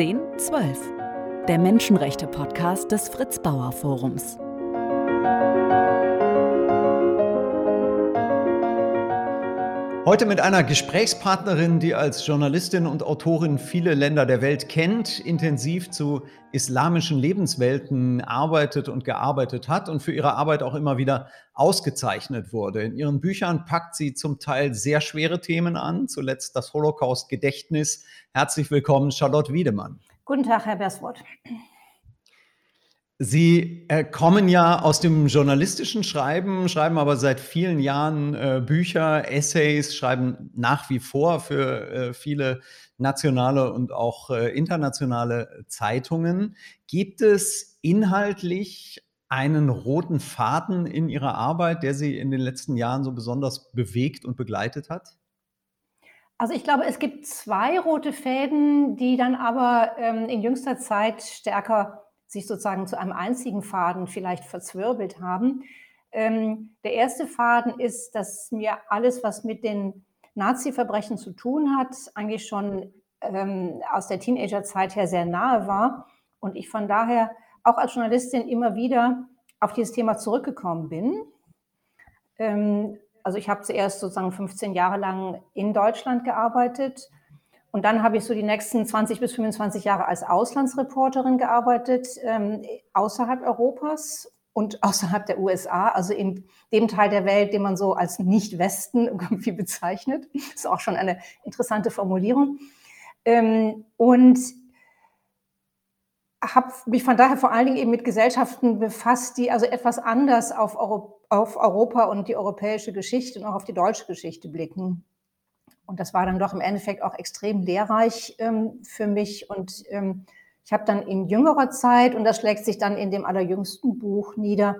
1012, der Menschenrechte-Podcast des Fritz Bauer Forums. Heute mit einer Gesprächspartnerin, die als Journalistin und Autorin viele Länder der Welt kennt, intensiv zu islamischen Lebenswelten arbeitet und gearbeitet hat und für ihre Arbeit auch immer wieder ausgezeichnet wurde. In ihren Büchern packt sie zum Teil sehr schwere Themen an, zuletzt das Holocaust-Gedächtnis. Herzlich willkommen, Charlotte Wiedemann. Guten Tag, Herr Bersworth. Sie äh, kommen ja aus dem journalistischen Schreiben, schreiben aber seit vielen Jahren äh, Bücher, Essays, schreiben nach wie vor für äh, viele nationale und auch äh, internationale Zeitungen. Gibt es inhaltlich einen roten Faden in Ihrer Arbeit, der Sie in den letzten Jahren so besonders bewegt und begleitet hat? Also ich glaube, es gibt zwei rote Fäden, die dann aber ähm, in jüngster Zeit stärker sich sozusagen zu einem einzigen Faden vielleicht verzwirbelt haben. Ähm, der erste Faden ist, dass mir alles, was mit den Nazi-Verbrechen zu tun hat, eigentlich schon ähm, aus der Teenagerzeit her sehr nahe war und ich von daher auch als Journalistin immer wieder auf dieses Thema zurückgekommen bin. Ähm, also ich habe zuerst sozusagen 15 Jahre lang in Deutschland gearbeitet und dann habe ich so die nächsten 20 bis 25 Jahre als Auslandsreporterin gearbeitet, ähm, außerhalb Europas und außerhalb der USA, also in dem Teil der Welt, den man so als Nicht-Westen irgendwie bezeichnet. Ist auch schon eine interessante Formulierung. Ähm, und habe mich von daher vor allen Dingen eben mit Gesellschaften befasst, die also etwas anders auf, Euro auf Europa und die europäische Geschichte und auch auf die deutsche Geschichte blicken. Und das war dann doch im Endeffekt auch extrem lehrreich ähm, für mich. Und ähm, ich habe dann in jüngerer Zeit, und das schlägt sich dann in dem allerjüngsten Buch nieder,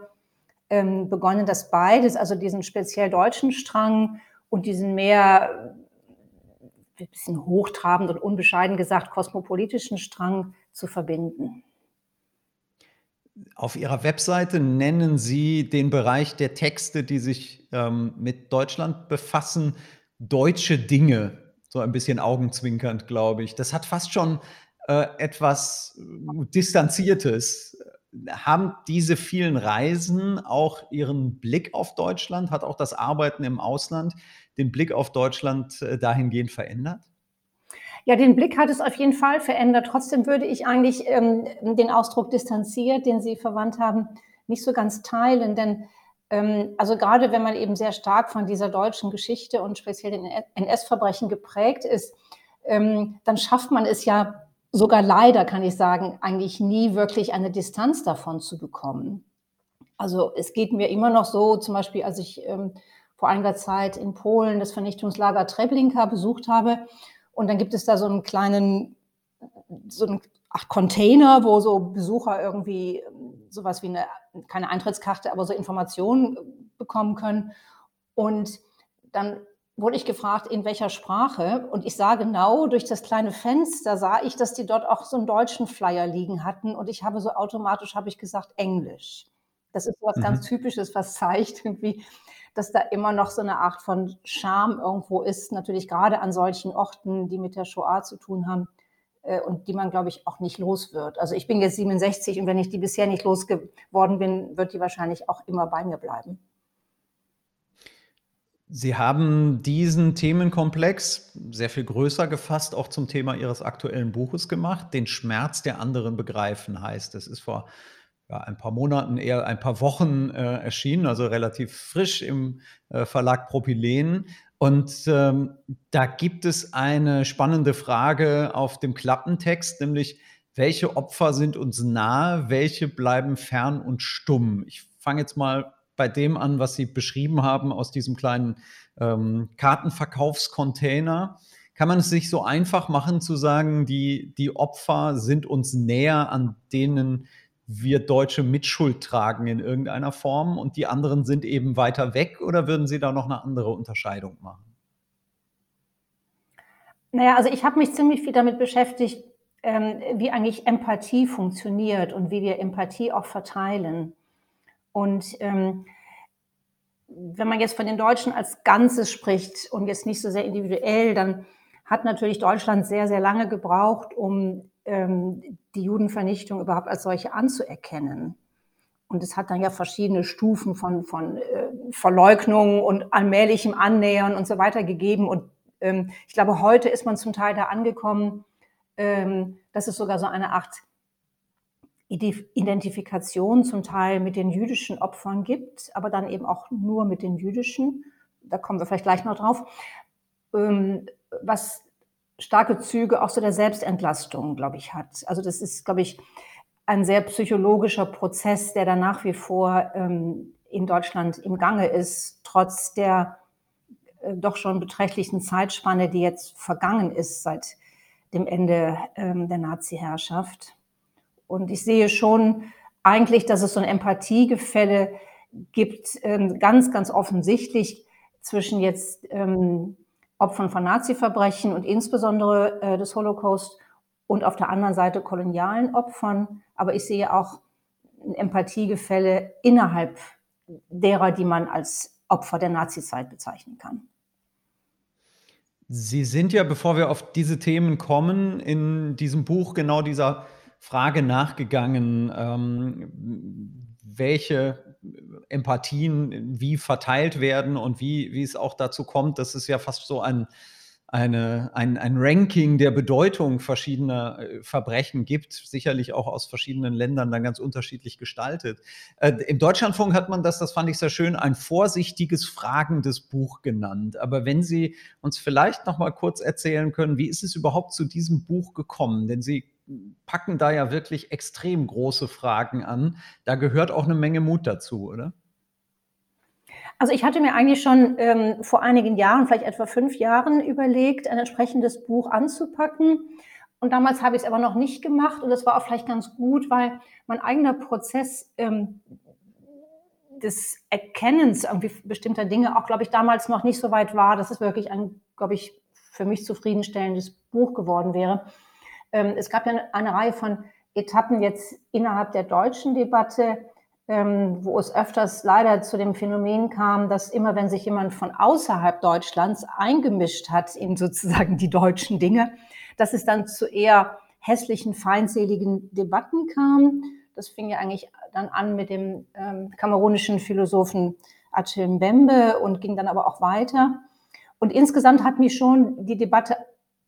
ähm, begonnen, dass beides, also diesen speziell deutschen Strang und diesen mehr, ein bisschen hochtrabend und unbescheiden gesagt, kosmopolitischen Strang zu verbinden. Auf Ihrer Webseite nennen Sie den Bereich der Texte, die sich ähm, mit Deutschland befassen, deutsche Dinge, so ein bisschen augenzwinkernd, glaube ich. Das hat fast schon äh, etwas äh, Distanziertes. Haben diese vielen Reisen auch Ihren Blick auf Deutschland, hat auch das Arbeiten im Ausland den Blick auf Deutschland äh, dahingehend verändert? Ja, den Blick hat es auf jeden Fall verändert. Trotzdem würde ich eigentlich ähm, den Ausdruck distanziert, den Sie verwandt haben, nicht so ganz teilen, denn also gerade wenn man eben sehr stark von dieser deutschen Geschichte und speziell den NS-Verbrechen geprägt ist, ähm, dann schafft man es ja sogar leider, kann ich sagen, eigentlich nie wirklich eine Distanz davon zu bekommen. Also es geht mir immer noch so, zum Beispiel als ich ähm, vor einiger Zeit in Polen das Vernichtungslager Treblinka besucht habe und dann gibt es da so einen kleinen, so einen Container, wo so Besucher irgendwie ähm, sowas wie eine, keine Eintrittskarte, aber so Informationen äh, bekommen können. Und dann wurde ich gefragt, in welcher Sprache. Und ich sah genau durch das kleine Fenster, sah ich, dass die dort auch so einen deutschen Flyer liegen hatten. Und ich habe so automatisch, habe ich gesagt, Englisch. Das ist was mhm. ganz Typisches, was zeigt irgendwie, dass da immer noch so eine Art von Charme irgendwo ist. Natürlich gerade an solchen Orten, die mit der Shoah zu tun haben. Äh, und die man, glaube ich, auch nicht los wird. Also ich bin jetzt 67 und wenn ich die bisher nicht losgeworden bin, wird die wahrscheinlich auch immer bei mir bleiben. Sie haben diesen Themenkomplex sehr viel größer gefasst, auch zum Thema Ihres aktuellen Buches gemacht. Den Schmerz der anderen begreifen heißt. Es ist vor ja, ein paar Monaten, eher ein paar Wochen äh, erschienen, also relativ frisch im äh, Verlag Propylen. Und ähm, da gibt es eine spannende Frage auf dem Klappentext, nämlich welche Opfer sind uns nahe, welche bleiben fern und stumm. Ich fange jetzt mal bei dem an, was Sie beschrieben haben aus diesem kleinen ähm, Kartenverkaufscontainer. Kann man es sich so einfach machen zu sagen, die, die Opfer sind uns näher, an denen wir Deutsche Mitschuld tragen in irgendeiner Form und die anderen sind eben weiter weg oder würden Sie da noch eine andere Unterscheidung machen? Naja, also ich habe mich ziemlich viel damit beschäftigt, ähm, wie eigentlich Empathie funktioniert und wie wir Empathie auch verteilen. Und ähm, wenn man jetzt von den Deutschen als Ganzes spricht und jetzt nicht so sehr individuell, dann hat natürlich Deutschland sehr, sehr lange gebraucht, um ähm, die Judenvernichtung überhaupt als solche anzuerkennen. Und es hat dann ja verschiedene Stufen von, von äh, Verleugnung und allmählichem Annähern und so weiter gegeben. Und ähm, ich glaube, heute ist man zum Teil da angekommen, ähm, dass es sogar so eine Art Identifikation zum Teil mit den jüdischen Opfern gibt, aber dann eben auch nur mit den jüdischen. Da kommen wir vielleicht gleich noch drauf. Ähm, was starke Züge auch so der Selbstentlastung, glaube ich, hat. Also das ist, glaube ich, ein sehr psychologischer Prozess, der da nach wie vor ähm, in Deutschland im Gange ist, trotz der äh, doch schon beträchtlichen Zeitspanne, die jetzt vergangen ist seit dem Ende ähm, der Nazi-Herrschaft. Und ich sehe schon eigentlich, dass es so ein Empathiegefälle gibt, ähm, ganz, ganz offensichtlich zwischen jetzt ähm, Opfern von Nazi-Verbrechen und insbesondere äh, des Holocaust und auf der anderen Seite kolonialen Opfern. Aber ich sehe auch ein Empathiegefälle innerhalb derer, die man als Opfer der Nazizeit bezeichnen kann. Sie sind ja, bevor wir auf diese Themen kommen, in diesem Buch genau dieser Frage nachgegangen, ähm, welche Empathien wie verteilt werden und wie, wie es auch dazu kommt, dass es ja fast so ein, eine, ein, ein Ranking der Bedeutung verschiedener äh, Verbrechen gibt, sicherlich auch aus verschiedenen Ländern dann ganz unterschiedlich gestaltet. Äh, Im Deutschlandfunk hat man das, das fand ich sehr schön, ein vorsichtiges, fragendes Buch genannt. Aber wenn Sie uns vielleicht noch mal kurz erzählen können, wie ist es überhaupt zu diesem Buch gekommen? Denn Sie packen da ja wirklich extrem große Fragen an. Da gehört auch eine Menge Mut dazu, oder? Also ich hatte mir eigentlich schon ähm, vor einigen Jahren, vielleicht etwa fünf Jahren, überlegt, ein entsprechendes Buch anzupacken. Und damals habe ich es aber noch nicht gemacht. Und das war auch vielleicht ganz gut, weil mein eigener Prozess ähm, des Erkennens irgendwie bestimmter Dinge auch, glaube ich, damals noch nicht so weit war, dass es wirklich ein, glaube ich, für mich zufriedenstellendes Buch geworden wäre. Ähm, es gab ja eine Reihe von Etappen jetzt innerhalb der deutschen Debatte, ähm, wo es öfters leider zu dem Phänomen kam, dass immer wenn sich jemand von außerhalb Deutschlands eingemischt hat in sozusagen die deutschen Dinge, dass es dann zu eher hässlichen, feindseligen Debatten kam. Das fing ja eigentlich dann an mit dem ähm, kamerunischen Philosophen Achille Mbembe und ging dann aber auch weiter. Und insgesamt hat mich schon die Debatte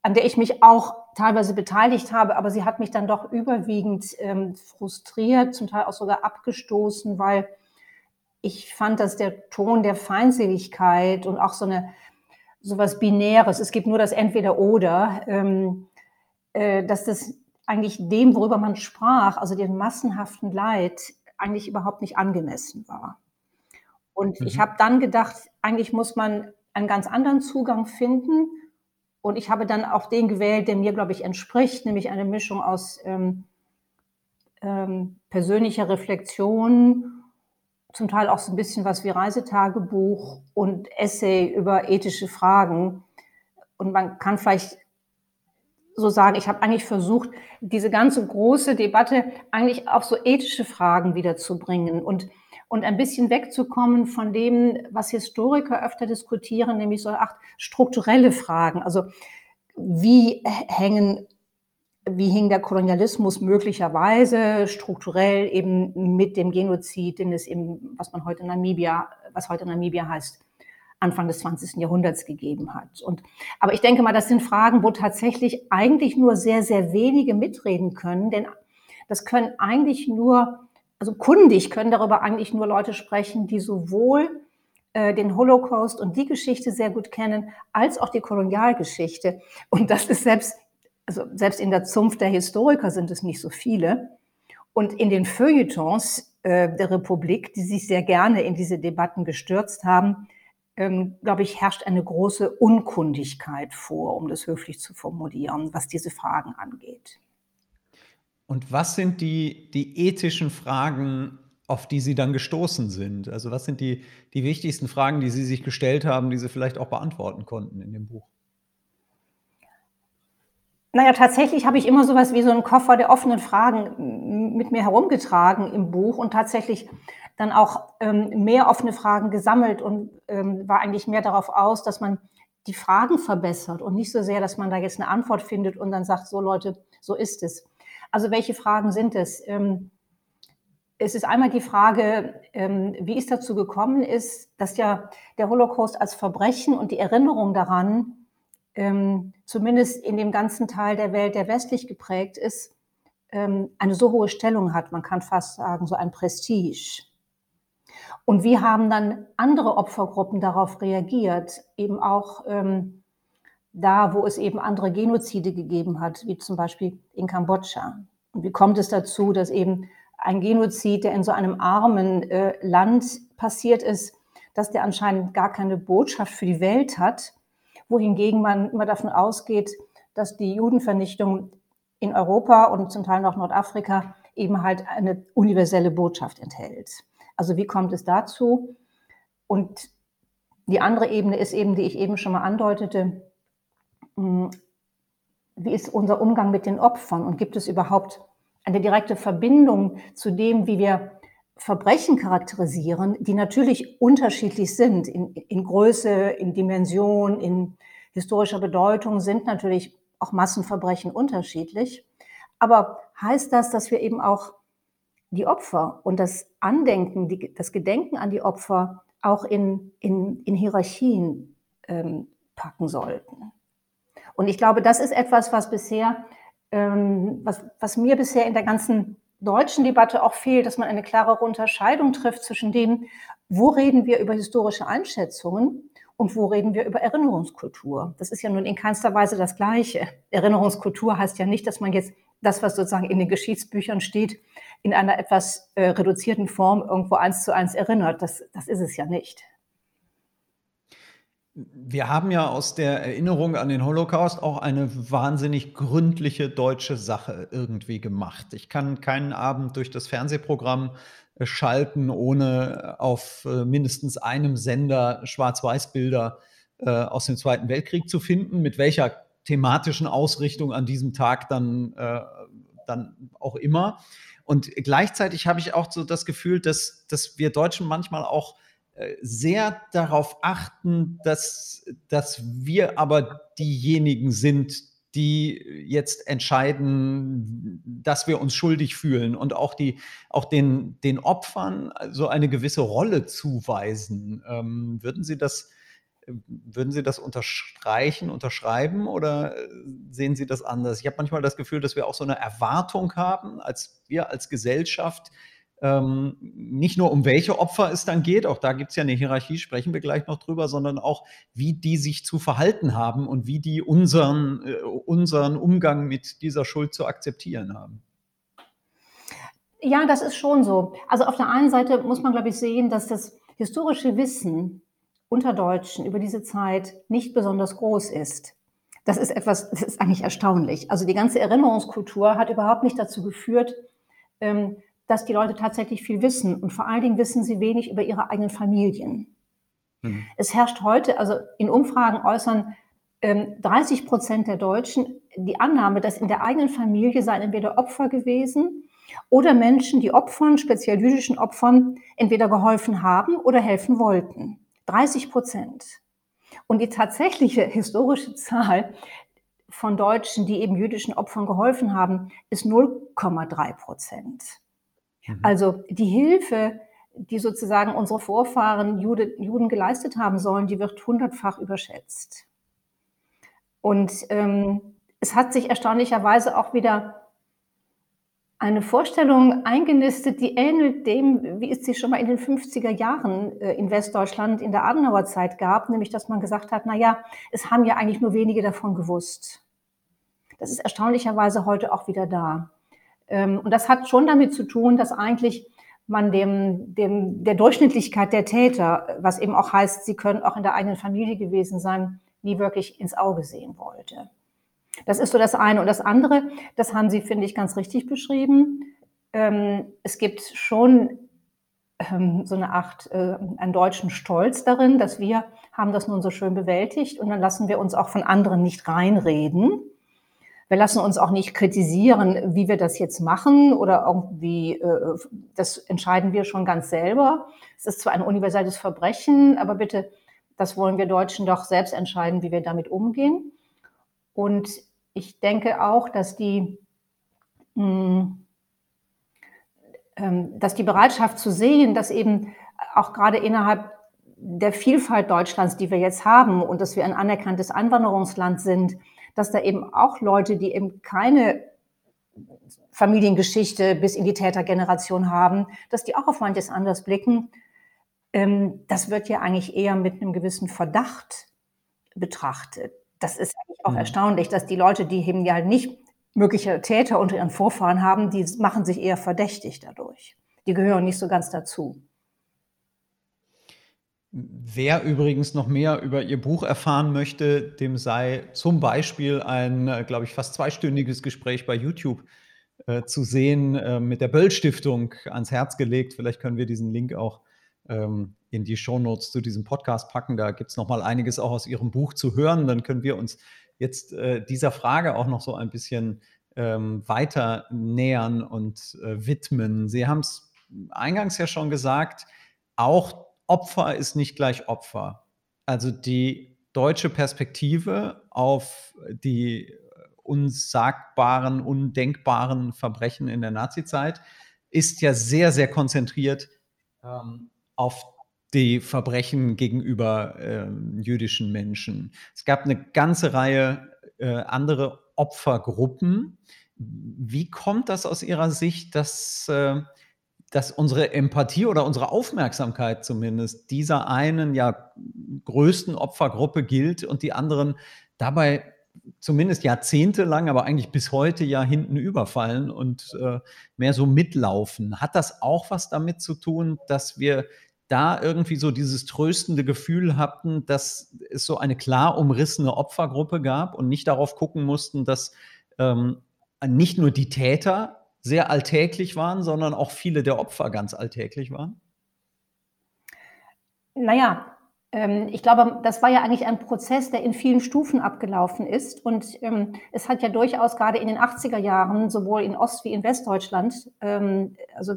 an der ich mich auch teilweise beteiligt habe, aber sie hat mich dann doch überwiegend ähm, frustriert, zum Teil auch sogar abgestoßen, weil ich fand, dass der Ton der Feindseligkeit und auch so eine sowas Binäres, es gibt nur das Entweder-Oder, ähm, äh, dass das eigentlich dem, worüber man sprach, also dem massenhaften Leid, eigentlich überhaupt nicht angemessen war. Und mhm. ich habe dann gedacht, eigentlich muss man einen ganz anderen Zugang finden und ich habe dann auch den gewählt, der mir, glaube ich, entspricht, nämlich eine Mischung aus ähm, ähm, persönlicher Reflexion, zum Teil auch so ein bisschen was wie Reisetagebuch und Essay über ethische Fragen. Und man kann vielleicht so sagen, ich habe eigentlich versucht, diese ganze große Debatte eigentlich auf so ethische Fragen wiederzubringen und und ein bisschen wegzukommen von dem, was Historiker öfter diskutieren, nämlich so acht strukturelle Fragen. Also wie hängen wie hing der Kolonialismus möglicherweise strukturell eben mit dem Genozid, den es eben, was man heute Namibia, was heute Namibia heißt, Anfang des 20. Jahrhunderts gegeben hat. Und, aber ich denke mal, das sind Fragen, wo tatsächlich eigentlich nur sehr, sehr wenige mitreden können, denn das können eigentlich nur also kundig können darüber eigentlich nur Leute sprechen, die sowohl äh, den Holocaust und die Geschichte sehr gut kennen, als auch die Kolonialgeschichte. Und das ist selbst, also selbst in der Zunft der Historiker sind es nicht so viele. Und in den Feuilletons äh, der Republik, die sich sehr gerne in diese Debatten gestürzt haben, ähm, glaube ich, herrscht eine große Unkundigkeit vor, um das höflich zu formulieren, was diese Fragen angeht. Und was sind die, die ethischen Fragen, auf die Sie dann gestoßen sind? Also was sind die, die wichtigsten Fragen, die Sie sich gestellt haben, die Sie vielleicht auch beantworten konnten in dem Buch? Naja, tatsächlich habe ich immer sowas wie so einen Koffer der offenen Fragen mit mir herumgetragen im Buch und tatsächlich dann auch ähm, mehr offene Fragen gesammelt und ähm, war eigentlich mehr darauf aus, dass man die Fragen verbessert und nicht so sehr, dass man da jetzt eine Antwort findet und dann sagt, so Leute, so ist es. Also welche Fragen sind es? Ähm, es ist einmal die Frage, ähm, wie es dazu gekommen ist, dass ja der Holocaust als Verbrechen und die Erinnerung daran, ähm, zumindest in dem ganzen Teil der Welt, der westlich geprägt ist, eine so hohe Stellung hat. Man kann fast sagen, so ein Prestige. Und wie haben dann andere Opfergruppen darauf reagiert? Eben auch ähm, da, wo es eben andere Genozide gegeben hat, wie zum Beispiel in Kambodscha. Und wie kommt es dazu, dass eben ein Genozid, der in so einem armen äh, Land passiert ist, dass der anscheinend gar keine Botschaft für die Welt hat, wohingegen man immer davon ausgeht, dass die Judenvernichtung in Europa und zum Teil noch Nordafrika eben halt eine universelle Botschaft enthält. Also wie kommt es dazu? Und die andere Ebene ist eben, die ich eben schon mal andeutete, wie ist unser Umgang mit den Opfern und gibt es überhaupt eine direkte Verbindung zu dem, wie wir Verbrechen charakterisieren, die natürlich unterschiedlich sind in, in Größe, in Dimension, in historischer Bedeutung, sind natürlich auch Massenverbrechen unterschiedlich. Aber heißt das, dass wir eben auch die Opfer und das Andenken, die, das Gedenken an die Opfer auch in, in, in Hierarchien ähm, packen sollten? Und ich glaube, das ist etwas, was bisher ähm, was, was mir bisher in der ganzen deutschen Debatte auch fehlt, dass man eine klarere Unterscheidung trifft zwischen dem, wo reden wir über historische Einschätzungen und wo reden wir über Erinnerungskultur. Das ist ja nun in keinster Weise das Gleiche. Erinnerungskultur heißt ja nicht, dass man jetzt das, was sozusagen in den Geschichtsbüchern steht, in einer etwas äh, reduzierten Form irgendwo eins zu eins erinnert. Das, das ist es ja nicht. Wir haben ja aus der Erinnerung an den Holocaust auch eine wahnsinnig gründliche deutsche Sache irgendwie gemacht. Ich kann keinen Abend durch das Fernsehprogramm äh, schalten, ohne auf äh, mindestens einem Sender Schwarz-Weiß-Bilder äh, aus dem Zweiten Weltkrieg zu finden, mit welcher thematischen Ausrichtung an diesem Tag dann, dann auch immer. Und gleichzeitig habe ich auch so das Gefühl, dass, dass wir Deutschen manchmal auch sehr darauf achten, dass, dass wir aber diejenigen sind, die jetzt entscheiden, dass wir uns schuldig fühlen und auch, die, auch den, den Opfern so eine gewisse Rolle zuweisen. Ähm, würden Sie das, würden Sie das unterstreichen, unterschreiben oder sehen Sie das anders? Ich habe manchmal das Gefühl, dass wir auch so eine Erwartung haben, als wir als Gesellschaft, ähm, nicht nur um welche Opfer es dann geht, auch da gibt es ja eine Hierarchie, sprechen wir gleich noch drüber, sondern auch, wie die sich zu verhalten haben und wie die unseren, äh, unseren Umgang mit dieser Schuld zu akzeptieren haben. Ja, das ist schon so. Also auf der einen Seite muss man, glaube ich, sehen, dass das historische Wissen unter Deutschen über diese Zeit nicht besonders groß ist. Das ist etwas, das ist eigentlich erstaunlich. Also die ganze Erinnerungskultur hat überhaupt nicht dazu geführt, ähm, dass die Leute tatsächlich viel wissen und vor allen Dingen wissen sie wenig über ihre eigenen Familien. Mhm. Es herrscht heute, also in Umfragen äußern ähm, 30 Prozent der Deutschen die Annahme, dass in der eigenen Familie seien entweder Opfer gewesen oder Menschen, die Opfern, speziell jüdischen Opfern, entweder geholfen haben oder helfen wollten. 30 Prozent. Und die tatsächliche historische Zahl von Deutschen, die eben jüdischen Opfern geholfen haben, ist 0,3 Prozent. Mhm. Also die Hilfe, die sozusagen unsere Vorfahren Jude, Juden geleistet haben sollen, die wird hundertfach überschätzt. Und ähm, es hat sich erstaunlicherweise auch wieder eine Vorstellung eingenistet, die ähnelt dem, wie es sie schon mal in den 50er Jahren äh, in Westdeutschland in der Adenauer Zeit gab, nämlich dass man gesagt hat, na ja, es haben ja eigentlich nur wenige davon gewusst. Das ist erstaunlicherweise heute auch wieder da. Ähm, und das hat schon damit zu tun, dass eigentlich man dem, dem, der Durchschnittlichkeit der Täter, was eben auch heißt, sie können auch in der eigenen Familie gewesen sein, nie wirklich ins Auge sehen wollte. Das ist so das eine. Und das andere, das haben Sie, finde ich, ganz richtig beschrieben. Ähm, es gibt schon ähm, so eine Art, äh, einen deutschen Stolz darin, dass wir haben das nun so schön bewältigt und dann lassen wir uns auch von anderen nicht reinreden. Wir lassen uns auch nicht kritisieren, wie wir das jetzt machen oder irgendwie, äh, das entscheiden wir schon ganz selber. Es ist zwar ein universelles Verbrechen, aber bitte, das wollen wir Deutschen doch selbst entscheiden, wie wir damit umgehen. Und ich denke auch, dass die hm, ähm, dass die Bereitschaft zu sehen, dass eben auch gerade innerhalb der Vielfalt Deutschlands, die wir jetzt haben und dass wir ein anerkanntes Einwanderungsland sind, dass da eben auch Leute, die eben keine Familiengeschichte bis in die Tätergeneration haben, dass die auch auf manches anders blicken. Ähm, das wird ja eigentlich eher mit einem gewissen Verdacht betrachtet. Das ist eigentlich auch mhm. erstaunlich, dass die Leute, die eben ja nicht mögliche Täter unter ihren Vorfahren haben, die machen sich eher verdächtig dadurch. Die gehören nicht so ganz dazu. Wer übrigens noch mehr über Ihr Buch erfahren möchte, dem sei zum Beispiel ein, äh, glaube ich, fast zweistündiges Gespräch bei YouTube äh, zu sehen äh, mit der Böll Stiftung ans Herz gelegt. Vielleicht können wir diesen Link auch ähm, in die Shownotes zu diesem Podcast packen. Da gibt es noch mal einiges auch aus Ihrem Buch zu hören. Dann können wir uns jetzt äh, dieser Frage auch noch so ein bisschen ähm, weiter nähern und äh, widmen. Sie haben es eingangs ja schon gesagt, auch Opfer ist nicht gleich Opfer. Also die deutsche Perspektive auf die unsagbaren, undenkbaren Verbrechen in der Nazizeit ist ja sehr, sehr konzentriert ähm, auf die Verbrechen gegenüber äh, jüdischen Menschen. Es gab eine ganze Reihe äh, andere Opfergruppen. Wie kommt das aus Ihrer Sicht, dass, äh, dass unsere Empathie oder unsere Aufmerksamkeit zumindest dieser einen ja größten Opfergruppe gilt und die anderen dabei zumindest jahrzehntelang, aber eigentlich bis heute ja hinten überfallen und äh, mehr so mitlaufen. Hat das auch was damit zu tun, dass wir da irgendwie so dieses tröstende Gefühl hatten, dass es so eine klar umrissene Opfergruppe gab und nicht darauf gucken mussten, dass ähm, nicht nur die Täter sehr alltäglich waren, sondern auch viele der Opfer ganz alltäglich waren? Naja, ähm, ich glaube, das war ja eigentlich ein Prozess, der in vielen Stufen abgelaufen ist. Und ähm, es hat ja durchaus gerade in den 80er Jahren sowohl in Ost- wie in Westdeutschland, ähm, also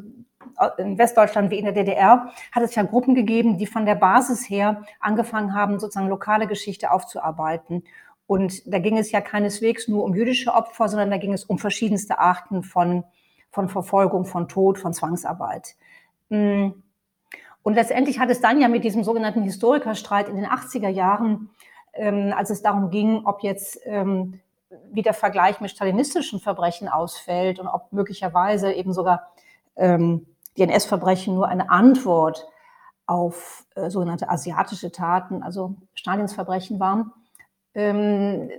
in Westdeutschland wie in der DDR, hat es ja Gruppen gegeben, die von der Basis her angefangen haben, sozusagen lokale Geschichte aufzuarbeiten. Und da ging es ja keineswegs nur um jüdische Opfer, sondern da ging es um verschiedenste Arten von, von Verfolgung, von Tod, von Zwangsarbeit. Mm. Und letztendlich hat es dann ja mit diesem sogenannten Historikerstreit in den 80er Jahren, ähm, als es darum ging, ob jetzt ähm, wie der Vergleich mit stalinistischen Verbrechen ausfällt und ob möglicherweise eben sogar ähm, die NS-Verbrechen nur eine Antwort auf äh, sogenannte asiatische Taten, also Stalins Verbrechen waren, ähm,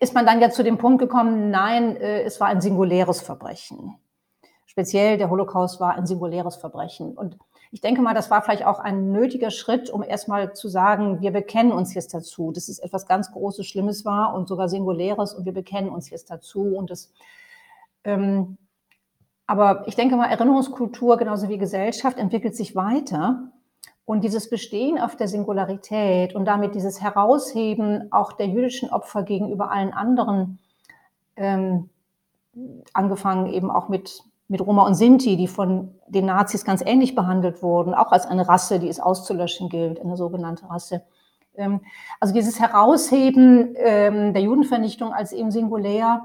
ist man dann ja zu dem Punkt gekommen, nein, äh, es war ein singuläres Verbrechen. Speziell der Holocaust war ein singuläres Verbrechen. Und ich denke mal, das war vielleicht auch ein nötiger Schritt, um erstmal zu sagen, wir bekennen uns jetzt dazu, dass es etwas ganz Großes, Schlimmes war und sogar Singuläres und wir bekennen uns jetzt dazu. Und das ähm, aber ich denke mal, Erinnerungskultur genauso wie Gesellschaft entwickelt sich weiter. Und dieses Bestehen auf der Singularität und damit dieses Herausheben auch der jüdischen Opfer gegenüber allen anderen, ähm, angefangen eben auch mit, mit Roma und Sinti, die von den Nazis ganz ähnlich behandelt wurden, auch als eine Rasse, die es auszulöschen gilt, eine sogenannte Rasse. Ähm, also dieses Herausheben ähm, der Judenvernichtung als eben singulär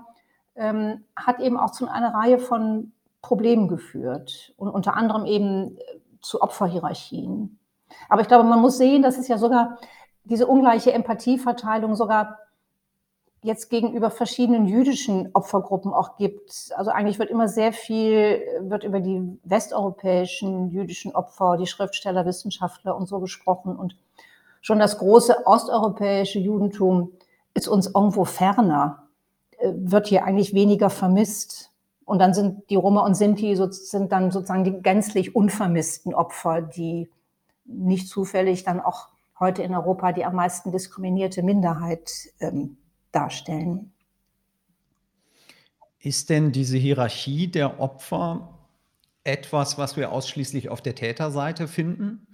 ähm, hat eben auch zu einer Reihe von Problemen geführt und unter anderem eben zu Opferhierarchien. Aber ich glaube, man muss sehen, dass es ja sogar diese ungleiche Empathieverteilung sogar jetzt gegenüber verschiedenen jüdischen Opfergruppen auch gibt. Also eigentlich wird immer sehr viel, wird über die westeuropäischen jüdischen Opfer, die Schriftsteller, Wissenschaftler und so gesprochen. Und schon das große osteuropäische Judentum ist uns irgendwo ferner, äh, wird hier eigentlich weniger vermisst. Und dann sind die Roma und Sinti so, sind dann sozusagen die gänzlich unvermissten Opfer, die nicht zufällig dann auch heute in Europa die am meisten diskriminierte Minderheit ähm, darstellen. Ist denn diese Hierarchie der Opfer etwas, was wir ausschließlich auf der Täterseite finden?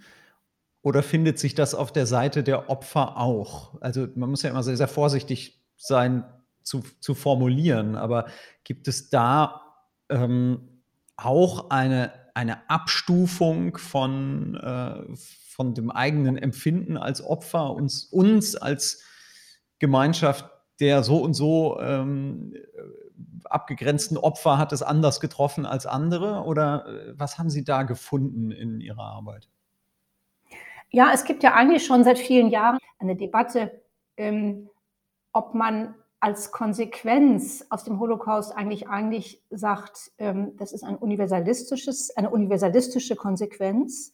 Oder findet sich das auf der Seite der Opfer auch? Also man muss ja immer sehr, sehr vorsichtig sein, zu, zu formulieren, aber gibt es da ähm, auch eine, eine Abstufung von, äh, von dem eigenen Empfinden als Opfer, uns, uns als Gemeinschaft der so und so ähm, abgegrenzten Opfer hat es anders getroffen als andere? Oder äh, was haben Sie da gefunden in Ihrer Arbeit? Ja, es gibt ja eigentlich schon seit vielen Jahren eine Debatte, ähm, ob man als Konsequenz aus dem Holocaust eigentlich eigentlich sagt, ähm, das ist ein universalistisches, eine universalistische Konsequenz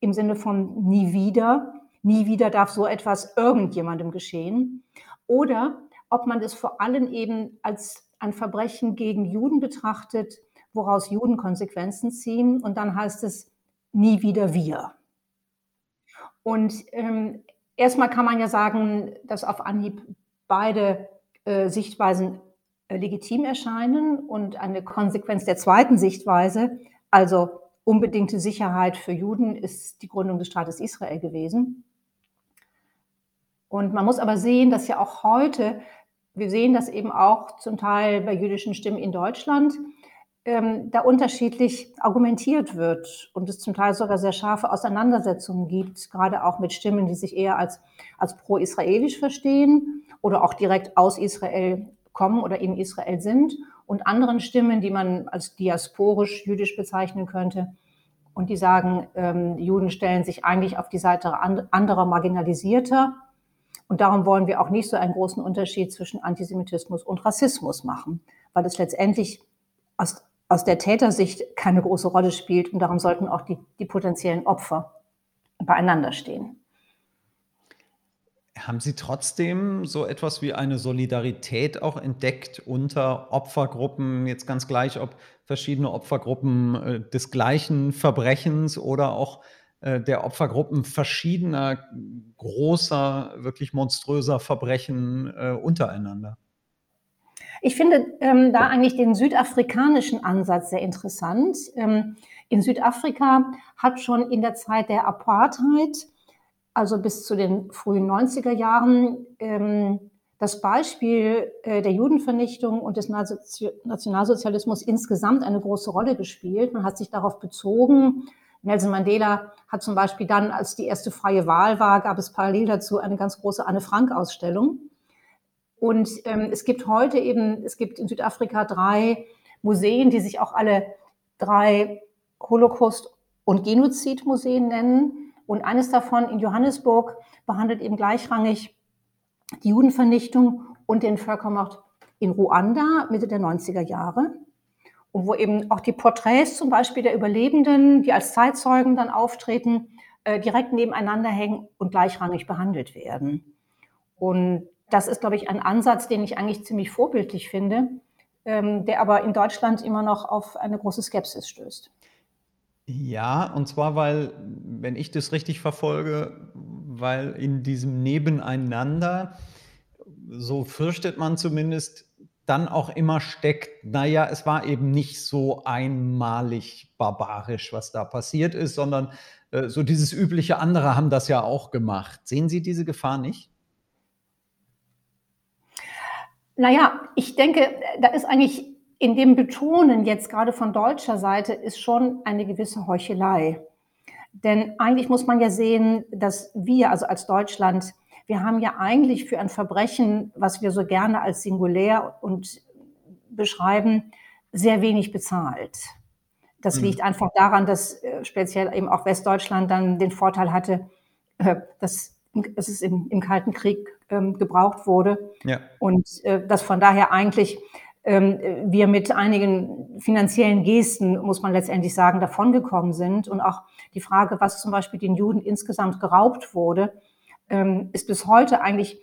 im Sinne von nie wieder, nie wieder darf so etwas irgendjemandem geschehen. Oder ob man es vor allem eben als ein Verbrechen gegen Juden betrachtet, woraus Juden Konsequenzen ziehen. Und dann heißt es nie wieder wir. Und ähm, erstmal kann man ja sagen, dass auf Anhieb beide äh, Sichtweisen äh, legitim erscheinen und eine Konsequenz der zweiten Sichtweise, also unbedingte Sicherheit für Juden, ist die Gründung des Staates Israel gewesen. Und man muss aber sehen, dass ja auch heute, wir sehen das eben auch zum Teil bei jüdischen Stimmen in Deutschland, ähm, da unterschiedlich argumentiert wird und es zum Teil sogar sehr scharfe Auseinandersetzungen gibt, gerade auch mit Stimmen, die sich eher als, als pro-israelisch verstehen oder auch direkt aus Israel kommen oder in Israel sind und anderen Stimmen, die man als diasporisch jüdisch bezeichnen könnte. Und die sagen, ähm, Juden stellen sich eigentlich auf die Seite anderer Marginalisierter. Und darum wollen wir auch nicht so einen großen Unterschied zwischen Antisemitismus und Rassismus machen, weil es letztendlich aus, aus der Tätersicht keine große Rolle spielt und darum sollten auch die, die potenziellen Opfer beieinander stehen. Haben Sie trotzdem so etwas wie eine Solidarität auch entdeckt unter Opfergruppen, jetzt ganz gleich, ob verschiedene Opfergruppen äh, des gleichen Verbrechens oder auch äh, der Opfergruppen verschiedener großer, wirklich monströser Verbrechen äh, untereinander? Ich finde ähm, da eigentlich den südafrikanischen Ansatz sehr interessant. Ähm, in Südafrika hat schon in der Zeit der Apartheid, also bis zu den frühen 90er Jahren, ähm, das Beispiel äh, der Judenvernichtung und des Nationalsozialismus insgesamt eine große Rolle gespielt. Man hat sich darauf bezogen, Nelson Mandela hat zum Beispiel dann, als die erste freie Wahl war, gab es parallel dazu eine ganz große Anne Frank-Ausstellung. Und ähm, es gibt heute eben, es gibt in Südafrika drei Museen, die sich auch alle drei Holocaust- und Genozidmuseen nennen. Und eines davon in Johannesburg behandelt eben gleichrangig die Judenvernichtung und den Völkermord in Ruanda Mitte der 90er Jahre und wo eben auch die Porträts zum Beispiel der Überlebenden, die als Zeitzeugen dann auftreten, äh, direkt nebeneinander hängen und gleichrangig behandelt werden. Und das ist, glaube ich, ein Ansatz, den ich eigentlich ziemlich vorbildlich finde, ähm, der aber in Deutschland immer noch auf eine große Skepsis stößt. Ja, und zwar, weil, wenn ich das richtig verfolge, weil in diesem Nebeneinander, so fürchtet man zumindest, dann auch immer steckt, naja, es war eben nicht so einmalig barbarisch, was da passiert ist, sondern äh, so dieses übliche, andere haben das ja auch gemacht. Sehen Sie diese Gefahr nicht? Naja, ich denke, da ist eigentlich in dem Betonen jetzt gerade von deutscher Seite ist schon eine gewisse Heuchelei. Denn eigentlich muss man ja sehen, dass wir, also als Deutschland, wir haben ja eigentlich für ein Verbrechen, was wir so gerne als singulär und beschreiben, sehr wenig bezahlt. Das mhm. liegt einfach daran, dass äh, speziell eben auch Westdeutschland dann den Vorteil hatte, äh, dass, dass es im, im Kalten Krieg ähm, gebraucht wurde. Ja. Und äh, dass von daher eigentlich ähm, wir mit einigen finanziellen Gesten, muss man letztendlich sagen, davongekommen sind. Und auch die Frage, was zum Beispiel den Juden insgesamt geraubt wurde, ähm, ist bis heute eigentlich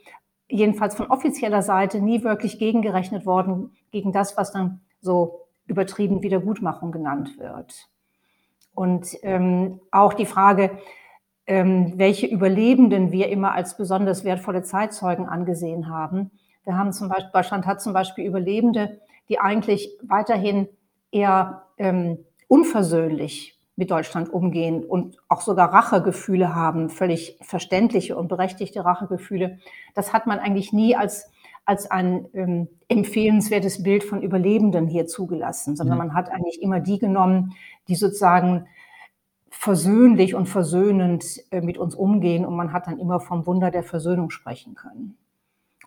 jedenfalls von offizieller Seite nie wirklich gegengerechnet worden gegen das, was dann so übertrieben Wiedergutmachung genannt wird. Und ähm, auch die Frage, ähm, welche Überlebenden wir immer als besonders wertvolle Zeitzeugen angesehen haben. Wir haben zum Beispiel, Deutschland hat zum Beispiel Überlebende, die eigentlich weiterhin eher ähm, unversöhnlich mit Deutschland umgehen und auch sogar Rachegefühle haben, völlig verständliche und berechtigte Rachegefühle. Das hat man eigentlich nie als, als ein ähm, empfehlenswertes Bild von Überlebenden hier zugelassen, sondern mhm. man hat eigentlich immer die genommen, die sozusagen versöhnlich und versöhnend äh, mit uns umgehen und man hat dann immer vom Wunder der Versöhnung sprechen können.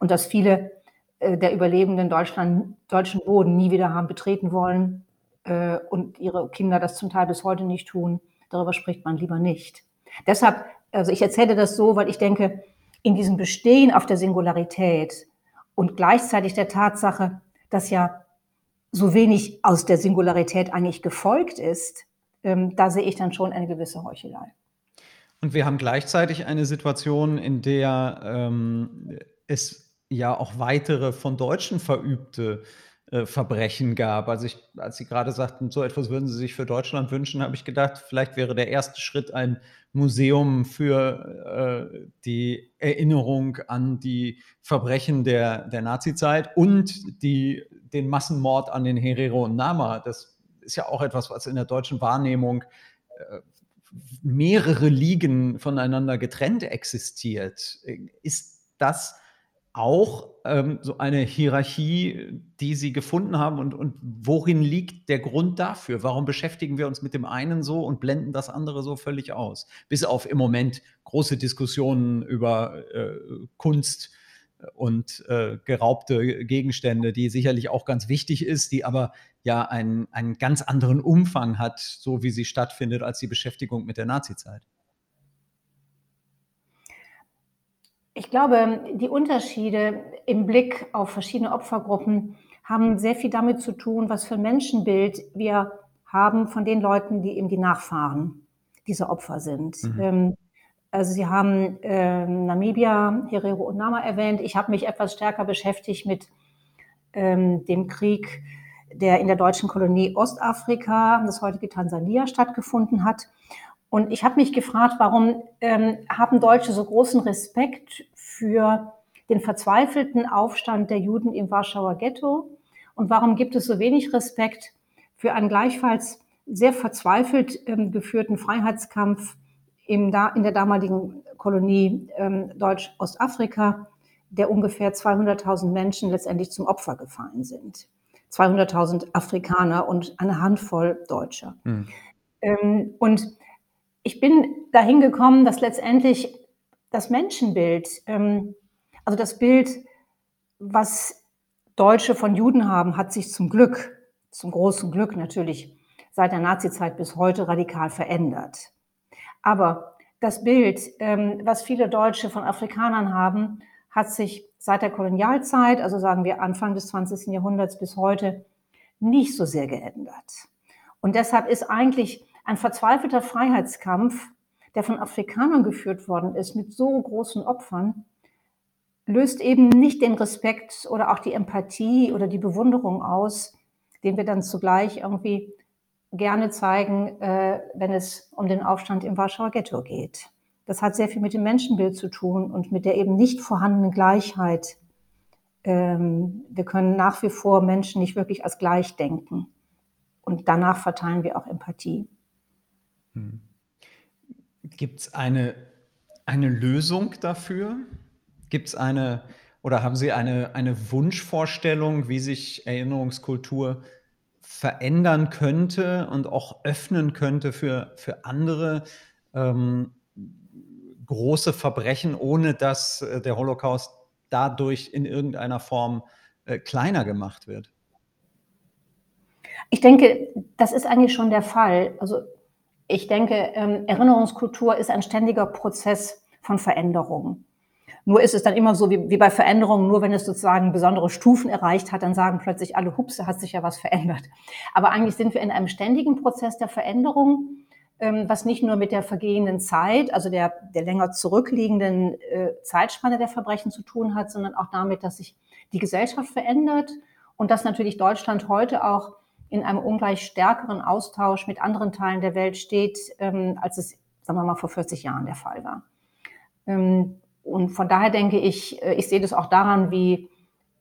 Und dass viele äh, der Überlebenden Deutschland, deutschen Boden nie wieder haben betreten wollen äh, und ihre Kinder das zum Teil bis heute nicht tun. Darüber spricht man lieber nicht. Deshalb, also ich erzähle das so, weil ich denke, in diesem Bestehen auf der Singularität und gleichzeitig der Tatsache, dass ja so wenig aus der Singularität eigentlich gefolgt ist, ähm, da sehe ich dann schon eine gewisse Heuchelei. Und wir haben gleichzeitig eine Situation, in der ähm, es ja auch weitere von Deutschen verübte äh, Verbrechen gab. Also ich, als Sie gerade sagten, so etwas würden Sie sich für Deutschland wünschen, habe ich gedacht, vielleicht wäre der erste Schritt ein Museum für äh, die Erinnerung an die Verbrechen der, der Nazizeit und die, den Massenmord an den Herero und Nama. Das ist ja auch etwas, was in der deutschen Wahrnehmung äh, mehrere Ligen voneinander getrennt existiert. Ist das auch ähm, so eine Hierarchie, die Sie gefunden haben und, und worin liegt der Grund dafür? Warum beschäftigen wir uns mit dem einen so und blenden das andere so völlig aus? Bis auf im Moment große Diskussionen über äh, Kunst und äh, geraubte Gegenstände, die sicherlich auch ganz wichtig ist, die aber ja einen, einen ganz anderen Umfang hat, so wie sie stattfindet, als die Beschäftigung mit der Nazizeit. Ich glaube, die Unterschiede im Blick auf verschiedene Opfergruppen haben sehr viel damit zu tun, was für ein Menschenbild wir haben von den Leuten, die eben die Nachfahren dieser Opfer sind. Mhm. Ähm, also Sie haben äh, Namibia, Herero und Nama erwähnt. Ich habe mich etwas stärker beschäftigt mit ähm, dem Krieg, der in der deutschen Kolonie Ostafrika, das heutige Tansania, stattgefunden hat. Und ich habe mich gefragt, warum ähm, haben Deutsche so großen Respekt für den verzweifelten Aufstand der Juden im Warschauer Ghetto? Und warum gibt es so wenig Respekt für einen gleichfalls sehr verzweifelt ähm, geführten Freiheitskampf im, in der damaligen Kolonie ähm, Deutsch-Ostafrika, der ungefähr 200.000 Menschen letztendlich zum Opfer gefallen sind. 200.000 Afrikaner und eine Handvoll Deutscher. Mhm. Ähm, und ich bin dahin gekommen, dass letztendlich das Menschenbild, ähm, also das Bild, was Deutsche von Juden haben, hat sich zum Glück, zum großen Glück natürlich seit der Nazizeit bis heute radikal verändert. Aber das Bild, ähm, was viele Deutsche von Afrikanern haben, hat sich seit der Kolonialzeit, also sagen wir Anfang des 20. Jahrhunderts bis heute, nicht so sehr geändert. Und deshalb ist eigentlich ein verzweifelter Freiheitskampf, der von Afrikanern geführt worden ist, mit so großen Opfern, löst eben nicht den Respekt oder auch die Empathie oder die Bewunderung aus, den wir dann zugleich irgendwie gerne zeigen, äh, wenn es um den Aufstand im Warschauer Ghetto geht. Das hat sehr viel mit dem Menschenbild zu tun und mit der eben nicht vorhandenen Gleichheit. Ähm, wir können nach wie vor Menschen nicht wirklich als gleich denken. Und danach verteilen wir auch Empathie. Hm. Gibt es eine, eine Lösung dafür? Gibt es eine, oder haben Sie eine, eine Wunschvorstellung, wie sich Erinnerungskultur verändern könnte und auch öffnen könnte für, für andere ähm, große Verbrechen, ohne dass äh, der Holocaust dadurch in irgendeiner Form äh, kleiner gemacht wird? Ich denke, das ist eigentlich schon der Fall. Also ich denke, ähm, Erinnerungskultur ist ein ständiger Prozess von Veränderungen. Nur ist es dann immer so wie, wie bei Veränderungen, nur wenn es sozusagen besondere Stufen erreicht hat, dann sagen plötzlich alle, hups, da hat sich ja was verändert. Aber eigentlich sind wir in einem ständigen Prozess der Veränderung, ähm, was nicht nur mit der vergehenden Zeit, also der, der länger zurückliegenden äh, Zeitspanne der Verbrechen zu tun hat, sondern auch damit, dass sich die Gesellschaft verändert und dass natürlich Deutschland heute auch in einem ungleich stärkeren Austausch mit anderen Teilen der Welt steht, ähm, als es, sagen wir mal, vor 40 Jahren der Fall war. Und von daher denke ich, äh, ich sehe das auch daran, wie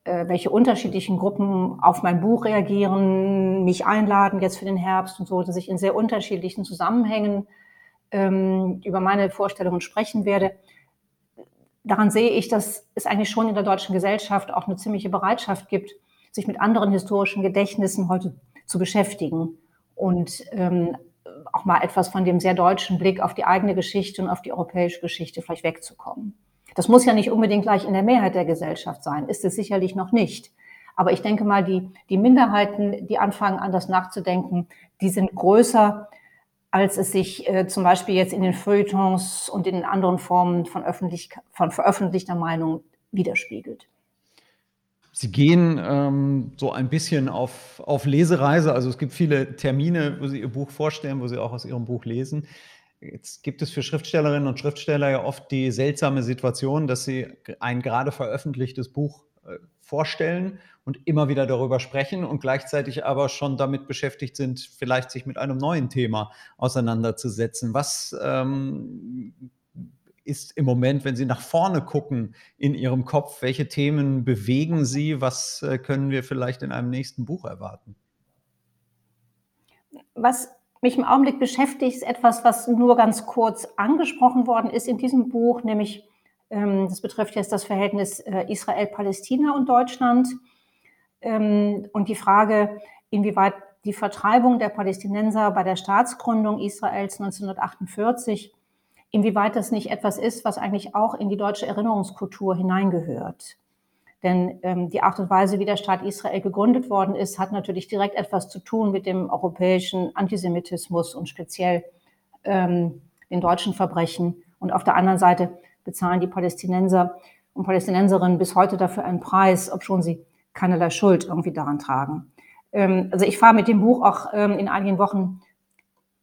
äh, welche unterschiedlichen Gruppen auf mein Buch reagieren, mich einladen jetzt für den Herbst und so, dass ich in sehr unterschiedlichen Zusammenhängen ähm, über meine Vorstellungen sprechen werde. Daran sehe ich, dass es eigentlich schon in der deutschen Gesellschaft auch eine ziemliche Bereitschaft gibt, sich mit anderen historischen Gedächtnissen heute zu beschäftigen und ähm, auch mal etwas von dem sehr deutschen Blick auf die eigene Geschichte und auf die europäische Geschichte vielleicht wegzukommen. Das muss ja nicht unbedingt gleich in der Mehrheit der Gesellschaft sein, ist es sicherlich noch nicht. Aber ich denke mal, die, die Minderheiten, die anfangen, anders nachzudenken, die sind größer, als es sich äh, zum Beispiel jetzt in den Feuilletons und in anderen Formen von, öffentlich, von veröffentlichter Meinung widerspiegelt. Sie gehen ähm, so ein bisschen auf, auf Lesereise. Also es gibt viele Termine, wo Sie Ihr Buch vorstellen, wo Sie auch aus Ihrem Buch lesen. Jetzt gibt es für Schriftstellerinnen und Schriftsteller ja oft die seltsame Situation, dass sie ein gerade veröffentlichtes Buch äh, vorstellen und immer wieder darüber sprechen und gleichzeitig aber schon damit beschäftigt sind, vielleicht sich mit einem neuen Thema auseinanderzusetzen. Was ähm, ist im Moment, wenn Sie nach vorne gucken in Ihrem Kopf, welche Themen bewegen Sie? Was äh, können wir vielleicht in einem nächsten Buch erwarten? Was mich im Augenblick beschäftigt, ist etwas, was nur ganz kurz angesprochen worden ist in diesem Buch, nämlich ähm, das betrifft jetzt das Verhältnis äh, Israel-Palästina und Deutschland ähm, und die Frage, inwieweit die Vertreibung der Palästinenser bei der Staatsgründung Israels 1948, inwieweit das nicht etwas ist, was eigentlich auch in die deutsche Erinnerungskultur hineingehört. Denn ähm, die Art und Weise, wie der Staat Israel gegründet worden ist, hat natürlich direkt etwas zu tun mit dem europäischen Antisemitismus und speziell ähm, den deutschen Verbrechen. Und auf der anderen Seite bezahlen die Palästinenser und Palästinenserinnen bis heute dafür einen Preis, ob schon sie keinerlei Schuld irgendwie daran tragen. Ähm, also ich fahre mit dem Buch auch ähm, in einigen Wochen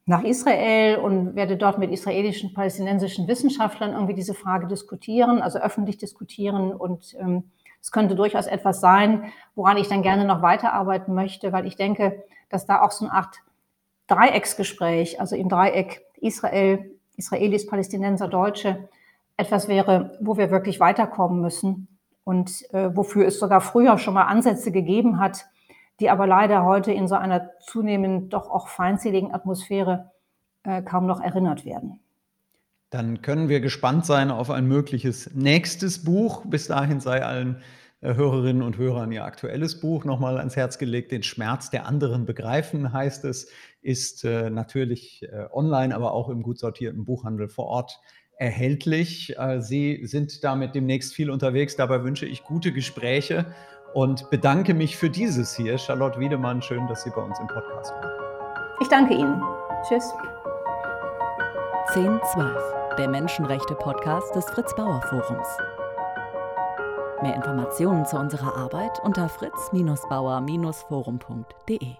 nach Israel und werde dort mit israelischen, palästinensischen Wissenschaftlern irgendwie diese Frage diskutieren, also öffentlich diskutieren. Und ähm, es könnte durchaus etwas sein, woran ich dann gerne noch weiterarbeiten möchte, weil ich denke, dass da auch so eine Art Dreiecksgespräch, also im Dreieck Israel, Israelis, Palästinenser, Deutsche, etwas wäre, wo wir wirklich weiterkommen müssen und äh, wofür es sogar früher schon mal Ansätze gegeben hat, die aber leider heute in so einer zunehmend doch auch feindseligen Atmosphäre äh, kaum noch erinnert werden. Dann können wir gespannt sein auf ein mögliches nächstes Buch. Bis dahin sei allen äh, Hörerinnen und Hörern ihr aktuelles Buch nochmal ans Herz gelegt. Den Schmerz der anderen begreifen heißt es, ist äh, natürlich äh, online, aber auch im gut sortierten Buchhandel vor Ort erhältlich. Sie sind damit demnächst viel unterwegs. Dabei wünsche ich gute Gespräche und bedanke mich für dieses hier. Charlotte Wiedemann, schön, dass Sie bei uns im Podcast waren. Ich danke Ihnen. Tschüss. 1012, der Menschenrechte-Podcast des Fritz Bauer Forums. Mehr Informationen zu unserer Arbeit unter fritz-bauer-forum.de.